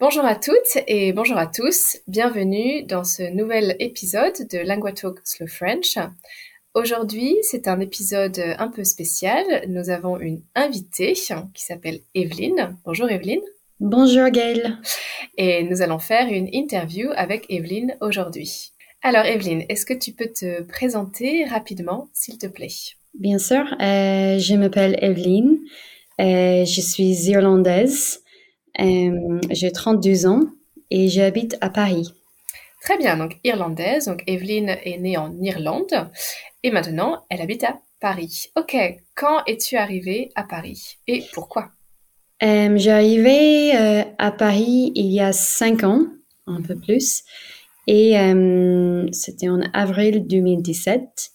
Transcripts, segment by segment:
Bonjour à toutes et bonjour à tous. Bienvenue dans ce nouvel épisode de Linguatalk Slow French. Aujourd'hui, c'est un épisode un peu spécial. Nous avons une invitée qui s'appelle Evelyne. Bonjour Evelyne. Bonjour Gail. Et nous allons faire une interview avec Evelyne aujourd'hui. Alors Evelyne, est-ce que tu peux te présenter rapidement, s'il te plaît? Bien sûr, euh, je m'appelle Evelyne, euh, je suis irlandaise, euh, j'ai 32 ans et j'habite à Paris. Très bien, donc irlandaise, donc Evelyne est née en Irlande et maintenant elle habite à Paris. Ok, quand es-tu arrivée à Paris et pourquoi? Euh, J'ai arrivé euh, à Paris il y a cinq ans, un peu plus, et euh, c'était en avril 2017.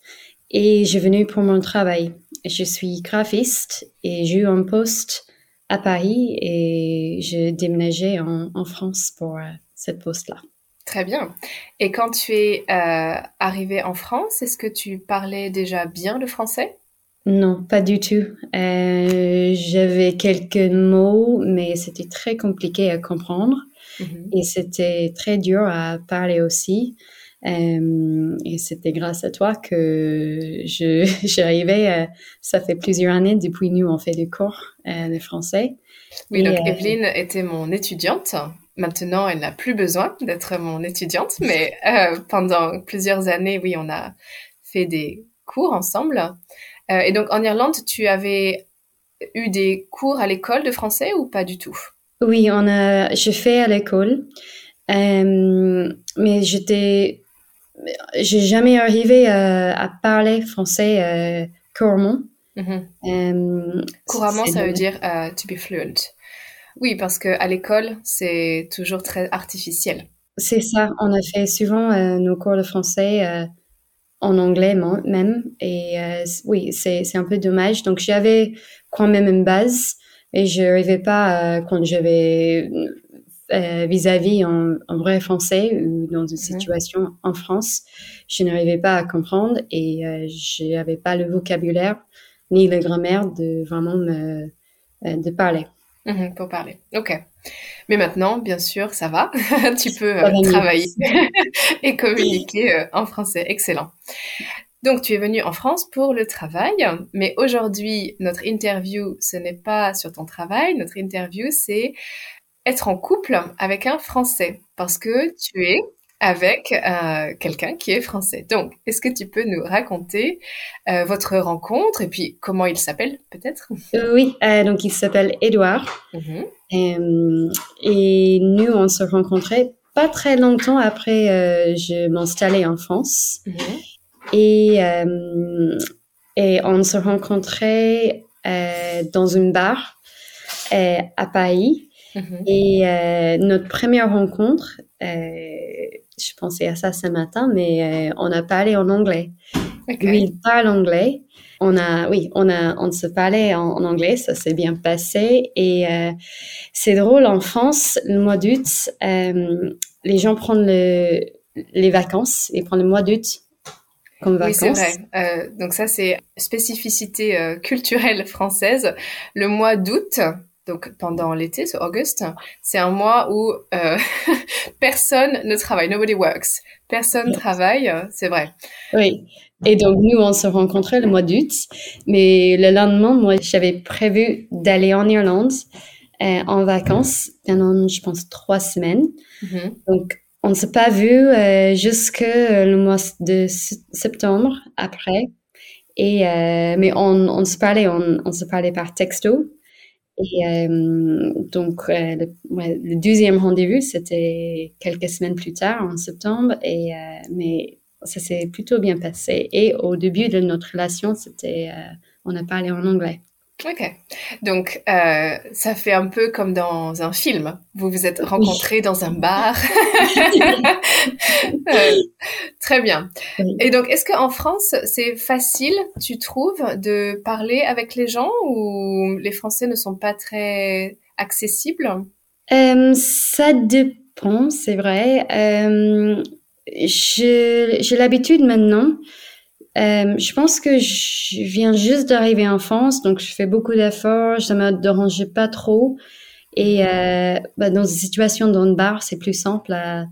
Et j'ai venu pour mon travail. Je suis graphiste et j'ai eu un poste à Paris et j'ai déménagé en, en, France pour euh, cette poste-là. Très bien. Et quand tu es euh, arrivé en France, est-ce que tu parlais déjà bien le français? Non, pas du tout. Euh, J'avais quelques mots, mais c'était très compliqué à comprendre mm -hmm. et c'était très dur à parler aussi. Euh, et c'était grâce à toi que j'arrivais. Euh, ça fait plusieurs années depuis nous on fait des cours euh, de français. Oui, et, donc Evelyne était mon étudiante. Maintenant, elle n'a plus besoin d'être mon étudiante, mais pendant plusieurs années, oui, on a fait des cours ensemble. Et donc, en Irlande, tu avais eu des cours à l'école de français ou pas du tout? Oui, on a, je fais à l'école, mais j'étais, j'ai jamais arrivé à, à parler français euh, couramment. Mm -hmm. couramment, ça veut dire uh, to be fluent. Oui, parce que à l'école, c'est toujours très artificiel. C'est ça. On a fait souvent euh, nos cours de français euh, en anglais même. Et euh, oui, c'est un peu dommage. Donc, j'avais quand même une base et je n'arrivais pas, euh, quand j'avais euh, vis-à-vis en, en, vrai français ou dans une mm-hmm. situation mmh. en France, je n'arrivais pas à comprendre et euh, je n'avais pas le vocabulaire ni la grammaire de vraiment me, euh, de parler. Mmh, pour parler. Ok. Mais maintenant, bien sûr, ça va. tu peux euh, travailler et communiquer en français. Excellent. Donc, tu es venu en France pour le travail, mais aujourd'hui, notre interview, ce n'est pas sur ton travail. Notre interview, c'est être en couple avec un Français, parce que tu es avec euh, quelqu'un qui est français. Donc, est-ce que tu peux nous raconter euh, votre rencontre et puis comment il s'appelle peut-être? Euh, Oui, donc il s'appelle Edouard. Mm -hmm. et nous, on se rencontrait pas très longtemps après je m'installais en France. Mm -hmm. Et, et on se rencontrait dans une bar à Paris. -hmm. Et notre première rencontre, je pensais à ça ce matin, mais euh, on a parlé en anglais. Okay. Lui, il parle anglais. On a, oui, on a, on se parlait en, en anglais, ça s'est bien passé. Et euh, c'est drôle, en France, le mois d'août, euh, les gens prennent le, les vacances, ils prennent le mois d'août comme vacances. Oui, c'est vrai. Euh, donc ça, c'est spécificité euh, culturelle française. Le mois d'août, donc pendant l'été, c'est August, c'est un mois où euh, personne ne travaille, nobody works, personne yes. travaille, c'est vrai. Oui, et donc nous on se rencontrait le mois d'août, mais le lendemain, moi j'avais prévu d'aller en Irlande euh, en vacances pendant, je pense, trois semaines. Mm -hmm. Donc on ne s'est pas vu euh, jusque le mois de septembre après. Et euh, mais on, on se parlait, on, on se parlait par texto. Et euh, donc, euh, le, deuxième rendez-vous, c'était quelques semaines plus tard, en septembre, et, euh, mais ça s'est plutôt bien passé. Et au début de notre relation, c'était, on a parlé en anglais. Ok. Donc, euh, ça fait un peu comme dans un film. Vous vous êtes rencontrés dans un bar. Euh, très bien. Et donc, est-ce qu'en France, c'est facile, tu trouves, de parler avec les gens ou les Français ne sont pas très accessibles? Euh, Ça dépend, c'est vrai. J'ai l'habitude maintenant euh, je pense que je viens juste d'arriver en France, donc je fais beaucoup d'efforts, ça me dérangeait pas trop. Et euh, bah, dans une situation dans le bar, c'est plus simple à,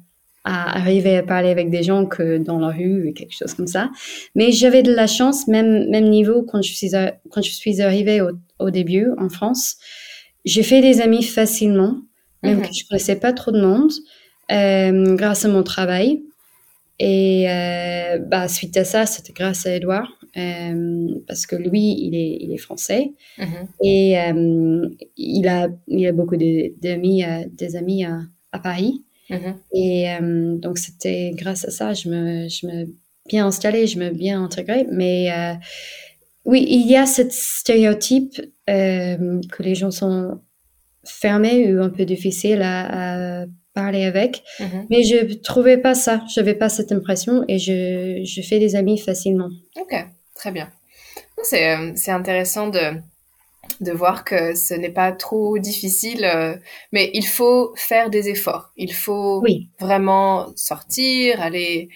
à, arriver à parler avec des gens que dans la rue ou quelque chose comme ça. Mais j'avais de la chance, même même niveau quand je suis quand je suis arrivée au, au début en France, j'ai fait des amis facilement, même mm que je connaissais pas trop de monde, euh, grâce à mon travail. Et euh, bah, suite à ça, c'était grâce à Edouard, euh, parce que lui, il est, il est français. Mm-hmm. Et euh, il, a, il a beaucoup d'amis, des amis à, à Paris. Mm-hmm. Et donc, c'était grâce à ça, je me, je me bien installée, je me bien intégrée. Mais oui, il y a ce stéréotype que les gens sont fermés ou un peu difficiles à, à parler avec. Mhm. Mais je trouvais pas ça. Je n'avais pas cette impression et je, je, fais des amis facilement. Ok, très bien. C'est, euh, c'est intéressant de, de voir que ce n'est pas trop difficile, euh, mais il faut faire des efforts. Il faut vraiment sortir, aller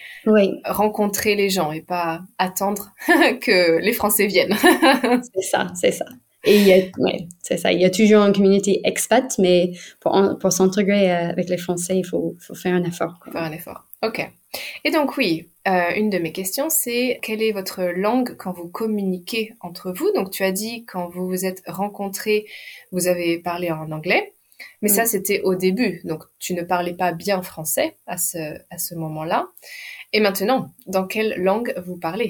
rencontrer les gens et pas attendre que les Français viennent. c'est ça, c'est ça. Et il y a, ouais, c'est ça. Il y a toujours une communauté expat, mais pour, pour s'intégrer euh, avec les Français, il faut, faut faire un effort. Faire un effort. Ok. Et donc oui, euh, une de mes questions, c'est quelle est votre langue quand vous communiquez entre vous? Donc tu as dit quand vous vous êtes rencontrés, vous avez parlé en anglais, mais ça c'était au début, donc tu ne parlais pas bien français à ce, à ce moment-là. Et maintenant, dans quelle langue vous parlez?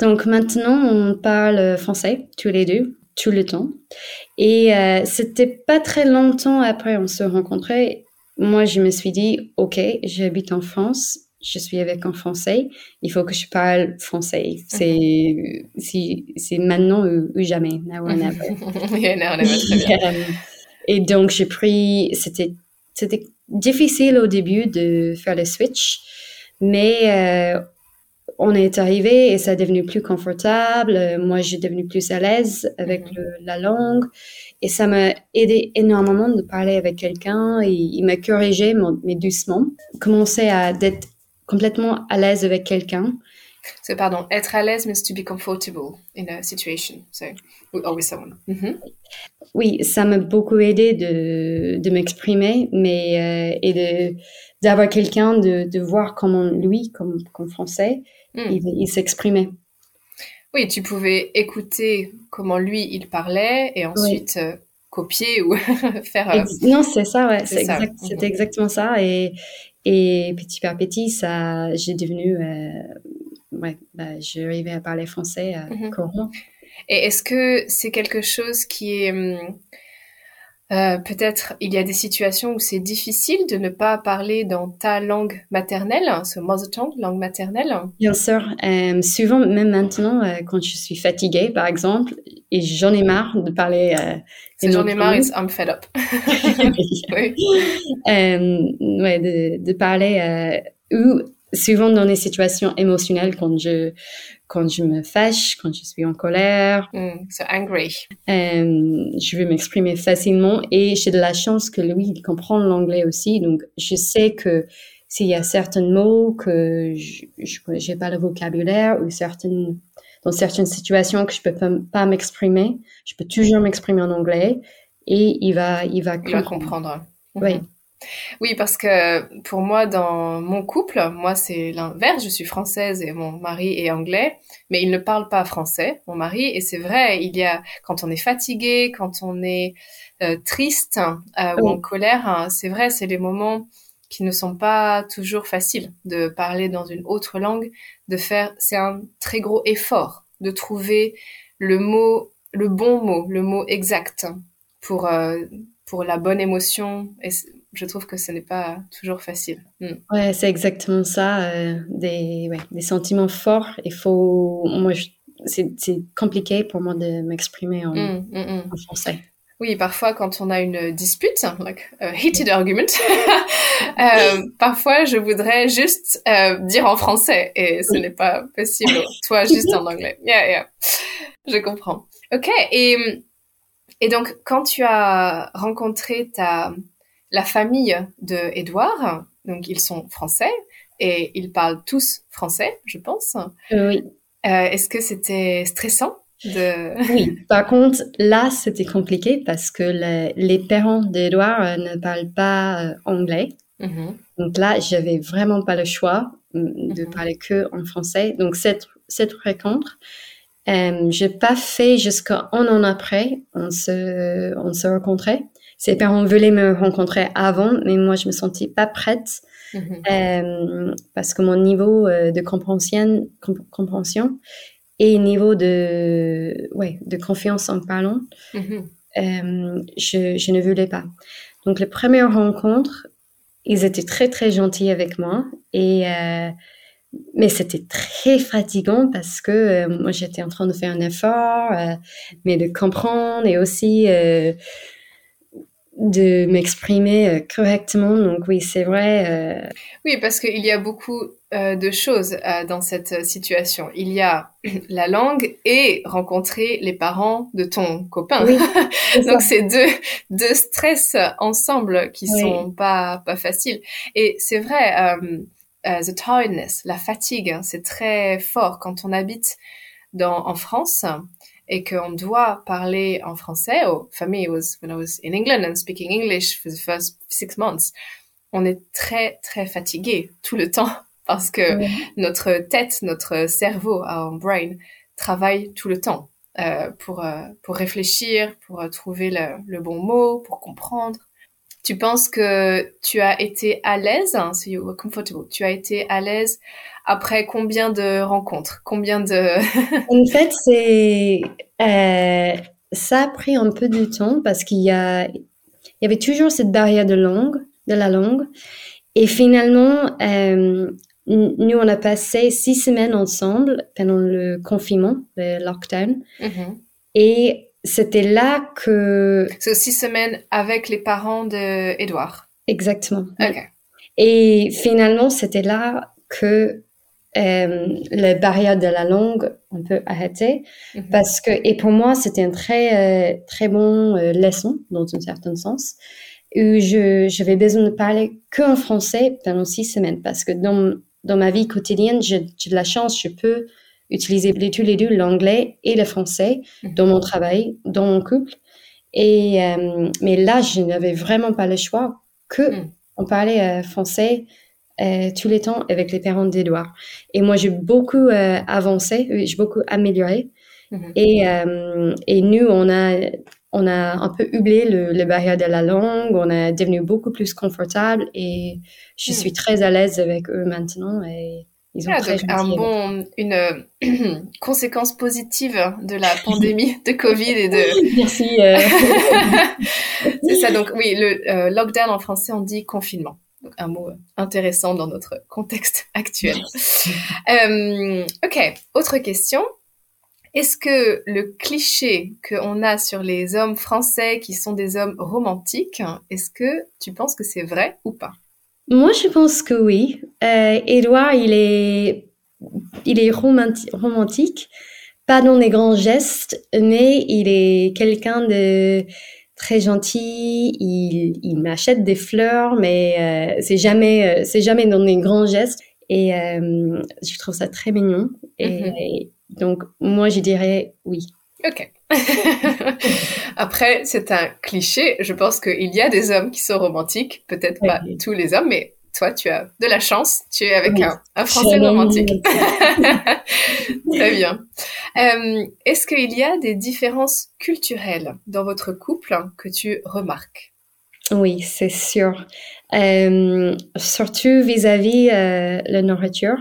Donc maintenant, on parle français tous les deux tout le temps. Et euh, c'était pas très longtemps après on se rencontrait. Moi, je me suis dit, OK, j'habite en France, je suis avec un Français, il faut que je parle français. C'est c'est maintenant ou, jamais. Now or never. Et donc, j'ai pris, c'était, c'était difficile au début de faire le switch, mais euh, on est arrivé et ça est devenu plus confortable. Moi, j'ai devenu plus à l'aise avec mhm. la langue et ça m'a aidé énormément de parler avec quelqu'un. Et il m'a corrigé, mais doucement. Commencer à être complètement à l'aise avec quelqu'un. So, pardon, être à l'aise means to be comfortable in a situation. So, with someone. Mhm. Oui, ça m'a beaucoup aidé de, de m'exprimer, mais euh, et de d'avoir quelqu'un de, de voir comment lui, comme, comme français, Hmm. il, s'exprimait. Oui, tu pouvais écouter comment lui il parlait et ensuite euh, copier ou faire. Euh, non, c'est ça, ouais, c'est exact, c'était mhm. exactement ça. Et, et petit par petit, ça, j'ai devenu, euh, ouais, bah, j'arrivais à parler français mhm. couramment. Et est-ce que c'est quelque chose qui est hum, euh, peut-être il y a des situations où c'est difficile de ne pas parler dans ta langue maternelle, ce mother tongue, langue maternelle. Bien sûr. Euh, souvent, même maintenant, euh, quand je suis fatiguée, par exemple, et j'en ai marre de parler. Euh, j'en ai marre, I'm fed up. oui. ouais, de, de parler ou souvent dans des situations émotionnelles quand je quand je me fâche, quand je suis en colère. Mm, so angry. Euh, je vais m'exprimer facilement et j'ai de la chance que lui, il comprend l'anglais aussi. Donc, je sais que s'il y a certains mots que je n'ai pas le vocabulaire ou certaines, dans certaines situations que je peux pas, pas m'exprimer, je peux toujours m'exprimer en anglais et il va, il va, il va comprendre. Oui. Mm-hmm. Oui, parce que pour moi, dans mon couple, moi c'est l'inverse, je suis française et mon mari est anglais, mais il ne parle pas français, mon mari, et c'est vrai, il y a, quand on est fatigué, quand on est euh, triste euh, ou en colère, hein, c'est vrai, c'est les moments qui ne sont pas toujours faciles de parler dans une autre langue, de faire, c'est un très gros effort de trouver le mot, le bon mot, le mot exact pour, euh, pour la bonne émotion. Et je trouve que ce n'est pas toujours facile. Mm. Ouais, c'est exactement ça. Euh, des, ouais, des sentiments forts. Il faut, moi, c'est compliqué pour moi de m'exprimer en, mm, mm, mm. en, français. Oui, parfois quand on a une dispute, like a heated argument, euh, parfois je voudrais juste euh, dire en français et ce n'est pas possible. Toi, juste en anglais. Yeah, yeah. Je comprends. Ok. Et et donc quand tu as rencontré ta la famille de Edouard, donc ils sont français et ils parlent tous français, je pense. Oui. Euh, est-ce que c'était stressant de... Oui, par contre, là, c'était compliqué parce que les parents d'Edouard euh, ne parlent pas euh, anglais. Mm-hmm. Donc là, j'avais vraiment pas le choix mm, de mm-hmm. parler que en français. Donc cette, cette rencontre, euh, j'ai pas fait jusqu'à un an après, on se, on se rencontrait. Ses parents voulaient me rencontrer avant, mais moi, je me sentais pas prête euh, parce que mon niveau de compréhension, compréhension et niveau de, ouais, de confiance en parlant, mm-hmm. euh, je, je, ne voulais pas. Donc, la première rencontre, ils étaient très, très gentils avec moi. Et, euh, mais c'était très fatigant parce que euh, moi, j'étais en train de faire un effort, mais de comprendre et aussi de m'exprimer correctement. Donc oui, c'est vrai. Oui, parce qu'il y a beaucoup euh, de choses euh, dans cette situation. Il y a la langue et rencontrer les parents de ton copain. Donc c'est deux, deux stress ensemble qui sont pas pas faciles. Et c'est vrai, euh, the tiredness, la fatigue, hein, c'est très fort quand on habite dans en France et qu'on doit parler en français. Oh, for me, it was when I was in England and speaking English for the first six months. On est très très fatigué tout le temps parce que notre tête, notre cerveau, our brain, travaille tout le temps euh, pour, euh, pour réfléchir, pour euh, trouver le, le, bon mot, pour comprendre. Tu penses que tu as été à l'aise, hein, so you were comfortable, tu as été à l'aise après combien de rencontres Combien de... en fait, c'est... Euh, ça a pris un peu de temps parce qu'il y a... Il y avait toujours cette barrière de langue, de la langue. Et finalement, euh, nous, on a passé six semaines ensemble pendant le confinement, le lockdown. Mm-hmm. Et c'était là que... C'est six semaines avec les parents d'Edouard. Exactement. Et finalement, c'était là que euh, la barrière de la langue, on peut arrêter. Mm-hmm. Parce que, et pour moi, c'était un très, euh, très bon euh, leçon, dans un certain sens, où j'avais besoin de parler qu'en français pendant six semaines. Parce que dans dans ma vie quotidienne, j'ai de la chance, je peux utiliser les, tous les deux l'anglais et le français mhm. dans mon travail, dans mon couple. Et, euh, mais là, je n'avais vraiment pas le choix que mhm. on parlait euh, français euh, tous les temps avec les parents d'Edouard. Et moi, j'ai beaucoup avancé, j'ai beaucoup amélioré. Mhm. Et, et nous, on a on a un peu oublié le, le, barrière de la langue, on est devenu beaucoup plus confortable et je suis très à l'aise avec eux maintenant et ils ont ah, très un bon, une euh, conséquence positive de la pandémie de Covid et de. Merci. Euh. C'est ça. Donc oui, le euh, lockdown en français on dit confinement. Donc un mot intéressant dans notre contexte actuel. ok. Autre question. Est-ce que le cliché qu'on a sur les hommes français qui sont des hommes romantiques, est-ce que tu penses que c'est vrai ou pas? Moi, je pense que oui. Euh, Edouard, il est, il est romantique, pas dans les grands gestes, mais il est quelqu'un de très gentil. Il, m'achète des fleurs, mais euh, c'est jamais, euh, c'est jamais dans les grands gestes. Et je trouve ça très mignon. Et, mm-hmm. Donc, moi, je dirais oui. Ok. Après, c'est un cliché. Je pense qu'il y a des hommes qui sont romantiques. Peut-être pas tous les hommes, mais toi, tu as de la chance. Tu es avec un, Français romantique. Très bien. Euh, est-ce qu'il y a des différences culturelles dans votre couple que tu remarques? Oui, c'est sûr. Euh, surtout vis-à-vis euh, la nourriture.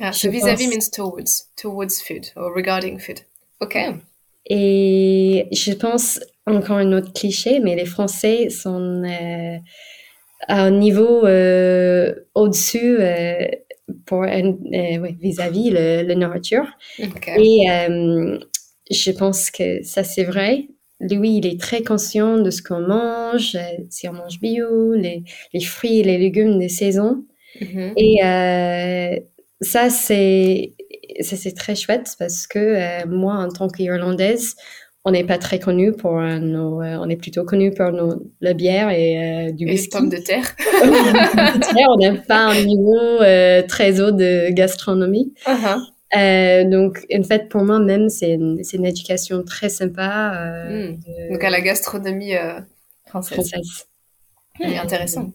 Ah, vis-à-vis means towards, towards food or regarding food. Ok. Et je pense encore un autre cliché, mais les Français sont euh, à un niveau euh, au-dessus euh, pour vis-à-vis le, la nourriture. Et je pense que ça c'est vrai. Lui, il est très conscient de ce qu'on mange, si on mange bio, les, les fruits et les légumes des saisons. Mm-hmm. Et ça, c'est c'est très chouette parce que moi, en tant qu'Irlandaise, on n'est pas très connu pour euh, nos, euh, on est plutôt connu pour nos, la bière et euh, du et whisky. pommes de terre. on n'a pas un niveau très haut de gastronomie. Uh-huh. donc, en fait, pour moi même, c'est une, une, éducation très sympa. Hmm. Donc, à la gastronomie française. française. Et intéressant.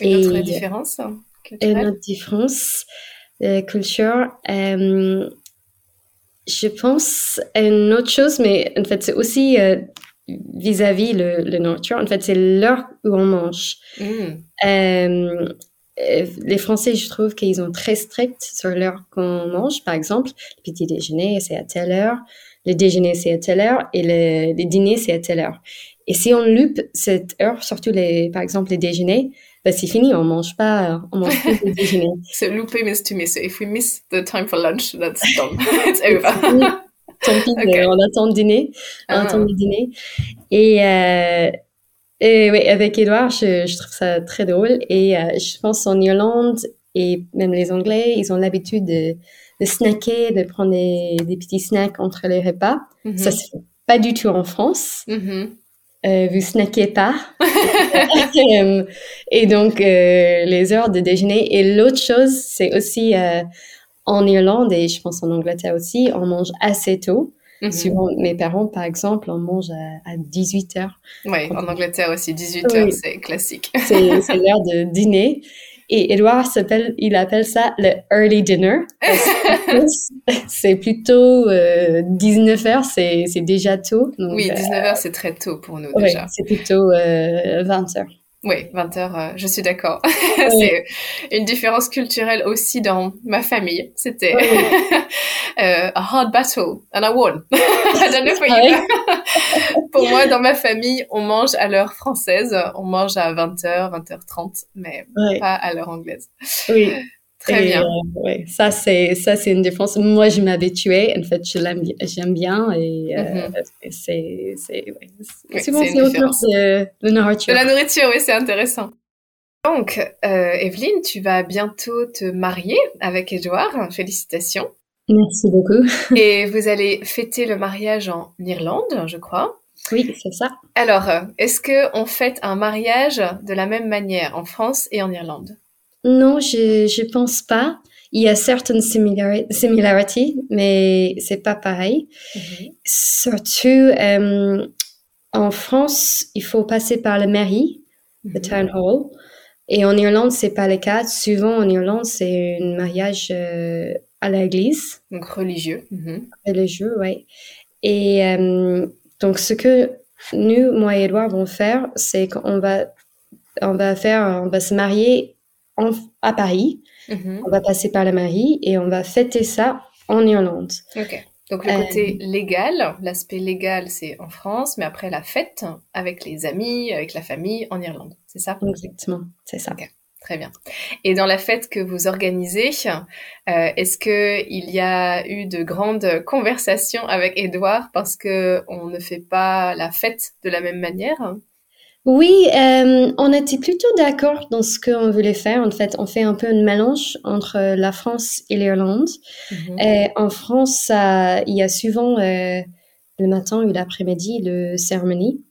Une et, autre différence culturelle? Une autre différence culture je pense à une autre chose, mais en fait, c'est aussi euh, vis-à-vis le, le, nourriture. En fait, c'est l'heure où on mange. Mm. Euh, euh, les Français, je trouve qu'ils sont très stricts sur l'heure qu'on mange. Par exemple, le petit déjeuner, c'est à telle heure. Le déjeuner, c'est à telle heure. Et le, le dîner, c'est à telle heure. Et si on loupe cette heure, surtout les, par exemple, les déjeuners, bah, c'est fini, on mange pas, on mange plus le déjeuner. so loupé means to miss. So if we miss the time for lunch, that's done. It's over. Tant pis, okay. on attend le dîner, on ah. attend le dîner. Et, euh, et oui, avec Edouard, je, je, trouve ça très drôle. Et euh, je pense en Irlande et même les Anglais, ils ont l'habitude de, de snacker, de prendre des, des, petits snacks entre les repas. Mm -hmm. Ça se fait pas du tout en France. Mm -hmm euh, vous snackez pas. Et donc, euh, les heures de déjeuner. Et l'autre chose, c'est aussi euh, en Irlande et je pense en Angleterre aussi, on mange assez tôt. Mm Souvent, mes parents, par exemple, on mange à, à 18 heures. Oui, en Angleterre aussi, 18 heures, c'est classique. c'est l'heure de dîner. Et Edouard s'appelle, il appelle ça le early dinner. c'est plutôt euh, 19 heures, c'est, c'est déjà tôt. oui, 19 euh, c'est très tôt pour nous déjà. c'est plutôt euh, 20 heures. Oui, 20 heures, euh, je suis d'accord. c'est une différence culturelle aussi dans ma famille. C'était euh, a hard battle and I won. I don't know for you. Pour moi, dans ma famille, on mange à l'heure française. On mange à 20h, 20h30, mais pas à l'heure anglaise. Oui. Très bien. Euh, ouais, ça c'est ça c'est une défense. Moi, je m'habituais. En fait, je l'aime, j'aime bien et euh, mm -hmm. c'est c'est ouais, souvent c'est autour de, de nourriture. De la nourriture, oui, c'est intéressant. Donc, euh, Evelyne, tu vas bientôt te marier avec Edouard. Félicitations. Merci beaucoup. et vous allez fêter le mariage en Irlande, je crois. Oui, c'est ça. Alors, est-ce que on fête un mariage de la même manière en France et en Irlande? Non, je je pense pas. Il y a certaines similarités, mais c'est pas pareil. Mm -hmm. Surtout euh, en France, il faut passer par la mairie, mm -hmm. le town hall, et en Irlande c'est pas le cas. Souvent en Irlande c'est un mariage euh, à l'église. Donc religieux. Mm -hmm. Religieux, oui. Et euh, donc ce que nous, moi et Edouard, vont faire, c'est qu'on va on va faire, on va se marier en, à Paris. Mm-hmm. On va passer par la mairie et on va fêter ça en Irlande. Ok. Donc le côté euh, légal, l'aspect légal, c'est en France, mais après la fête avec les amis, avec la famille en Irlande, c'est ça? Exactement, c'est ça. Okay. Très bien. Et dans la fête que vous organisez, euh, est-ce que il y a eu de grandes conversations avec Edouard parce que on ne fait pas la fête de la même manière? Oui, euh, on était plutôt d'accord dans ce qu'on voulait faire. En fait, on fait un peu un mélange entre la France et l'Irlande. Mm -hmm. en France, ça, il y a souvent euh, le matin ou l'après-midi le cérémonie.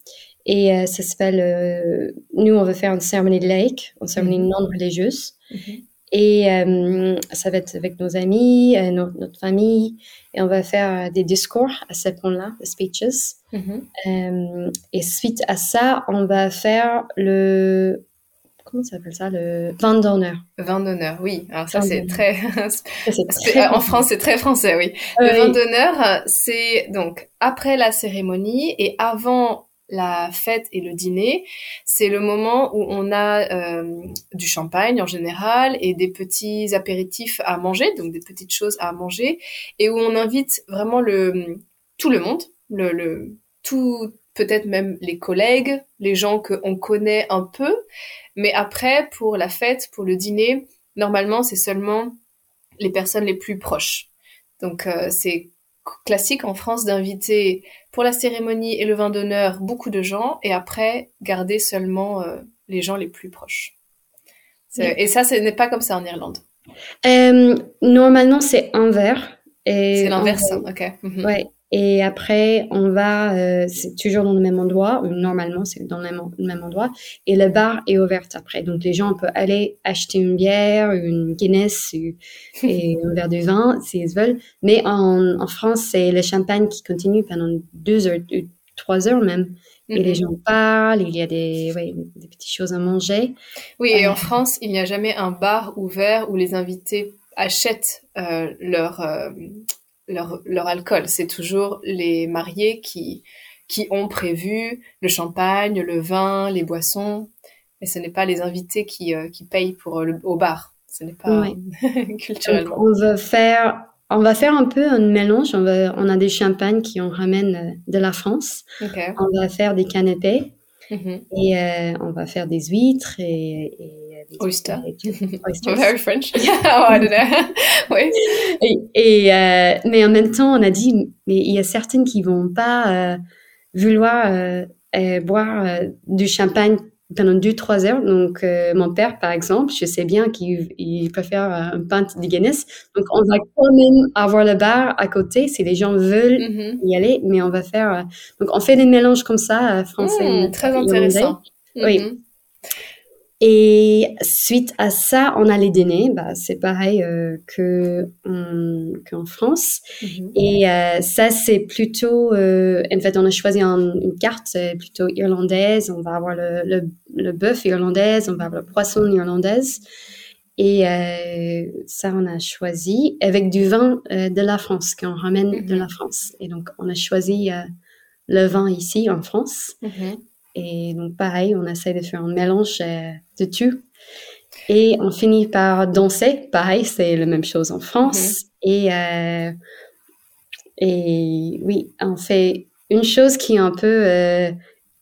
Et euh, ça s'appelle, euh, nous, on veut faire une cérémonie laïque, une cérémonie -hmm. non religieuse. -hmm. Et euh, ça va être avec nos amis, notre, famille, et on va faire des discours à ce point-là, des speeches. Euh, et suite à ça, on va faire le comment ça s'appelle ça? Le vin d'honneur. Vin d'honneur, oui. Alors ça c'est très... très en France c'est très français, oui. Le oui. vin d'honneur, c'est donc après la cérémonie et avant la fête et le dîner, c'est le moment où on a euh, du champagne en général et des petits apéritifs à manger, donc des petites choses à manger, et où on invite vraiment le tout le monde, le, tout peut-être même les collègues, les gens qu'on connaît un peu, mais après pour la fête, pour le dîner, normalement c'est seulement les personnes les plus proches. Donc c'est classique en France d'inviter pour la cérémonie et le vin d'honneur beaucoup de gens et après garder seulement les gens les plus proches. Et ça, ce n'est pas comme ça en Irlande. normalement, c'est un verre. C'est l'inverse, ok. Mhm. Ouais. Et après, on va, euh, c'est toujours dans le même endroit, normalement c'est dans le même, endroit, et le bar est ouvert après. Donc les gens peuvent aller acheter une bière, une Guinness et un verre de vin s'ils veulent. Mais en, en France, c'est le champagne qui continue pendant deux heures, trois heures même. Et les mhm. gens parlent, il y a des, ouais, des petites choses à manger. Oui, et en euh, France, il n'y a jamais un bar ouvert où les invités achètent euh, leur, euh, leur, leur alcool. C'est toujours les mariés qui, qui ont prévu le champagne, le vin, les boissons. Et ce n'est pas les invités qui, euh, qui payent pour le, au bar. Ce n'est pas culturellement. on va faire on va faire un peu un mélange. On, va, on a des champagnes qui on ramène de la France. On va faire des canapés. Mm-hmm. Et euh, on va faire des huîtres et, et des oysters. Very French. Yeah, oh, I don't know. oui. Et, euh, mais en même temps, on a dit, mais il y a certaines qui vont pas euh, vouloir boire du champagne pendant deux, trois heures. Donc, euh, mon père, par exemple, je sais bien qu'il préfère un pinte de Guinness. Donc, on va quand même avoir le bar à côté si les gens veulent mm-hmm. y aller, mais on va faire. Euh, donc, on fait des mélanges comme ça, euh, français. Mm, très intéressant. Oui. Et suite à ça, on a les dîners. Bah, c'est pareil euh, que qu'en France. Mhm. Et euh, ça, c'est plutôt. Euh, en fait, on a choisi une carte plutôt irlandaise. On va avoir le, le, le bœuf irlandaise, on va avoir le poisson irlandaise. Et ça, on a choisi avec du vin de la France, qu'on ramène de la mhm. France. Et donc, on a choisi le vin ici en France. Mhm. Et donc, pareil, on essaie de faire un mélange euh, de tout. Et on finit par danser. Pareil, c'est la même chose en France. Mhm. Et, euh, et oui, on fait une chose qui est un peu euh,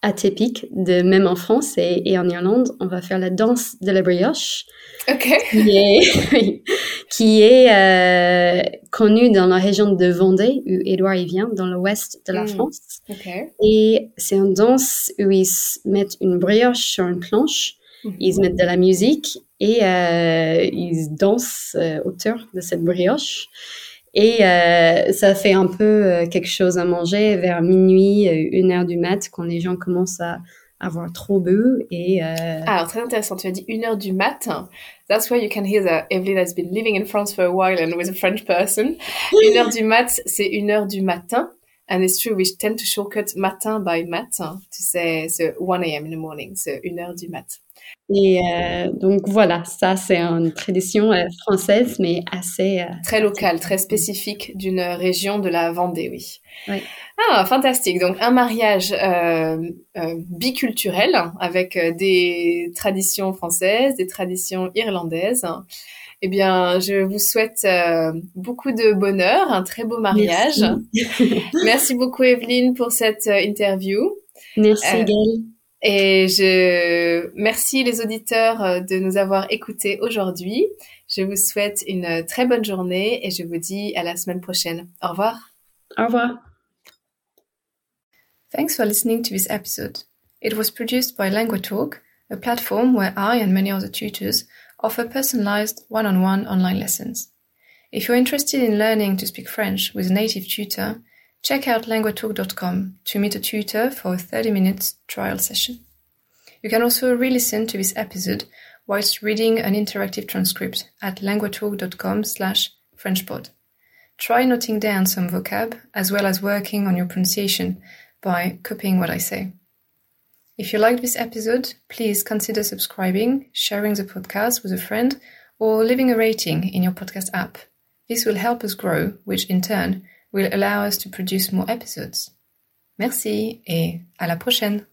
atypique, de même en France et, et, en Irlande. On va faire la danse de la brioche. OK. Qui est, qui est euh, connu dans la région de Vendée, où Édouard y vient, dans l'ouest de la mm. France. Et c'est une danse où ils mettent une brioche sur une planche, mm-hmm. ils mettent de la musique et euh, ils dansent euh, autour de cette brioche. Et euh, ça fait un peu quelque chose à manger vers minuit, une heure du mat, quand les gens commencent à avoir trop bu. Et, euh... Alors, très intéressant. Tu as dit une heure du matin. That's where you can hear that Evelyn has been living in France for a while and with a French person. une heure du mat, c'est une heure du matin. And it's true, we tend to shortcut matin by matin. Tu sais, c'est 1 a.m. in the morning. C'est une heure du mat. Et euh, donc voilà, ça c'est une tradition euh, française, mais assez... Euh, très locale, très spécifique d'une région de la Vendée, oui. oui. Ah, fantastique. Donc un mariage biculturel avec des traditions françaises, des traditions irlandaises. Eh bien, je vous souhaite beaucoup de bonheur, un très beau mariage. Merci, beaucoup Evelyne pour cette interview. Merci Gaëlle. Et je merci les auditeurs de nous avoir écoutés aujourd'hui. Je vous souhaite une très bonne journée et je vous dis à la semaine prochaine. Au revoir. Au revoir. Thanks for listening to this episode. It was produced by LanguaTalk, a platform where I and many other tutors offer personalized one-on-one online lessons. If you're interested in learning to speak French with a native tutor, check out languatalk.com to meet a tutor for a 30-minute trial session. You can also re-listen to this episode whilst reading an interactive transcript at languatalk.com slash frenchpod. Try noting down some vocab as well as working on your pronunciation by copying what I say. If you liked this episode, please consider subscribing, sharing the podcast with a friend, or leaving a rating in your podcast app. This will help us grow, which in turn will allow us to produce more episodes. Merci et à la prochaine!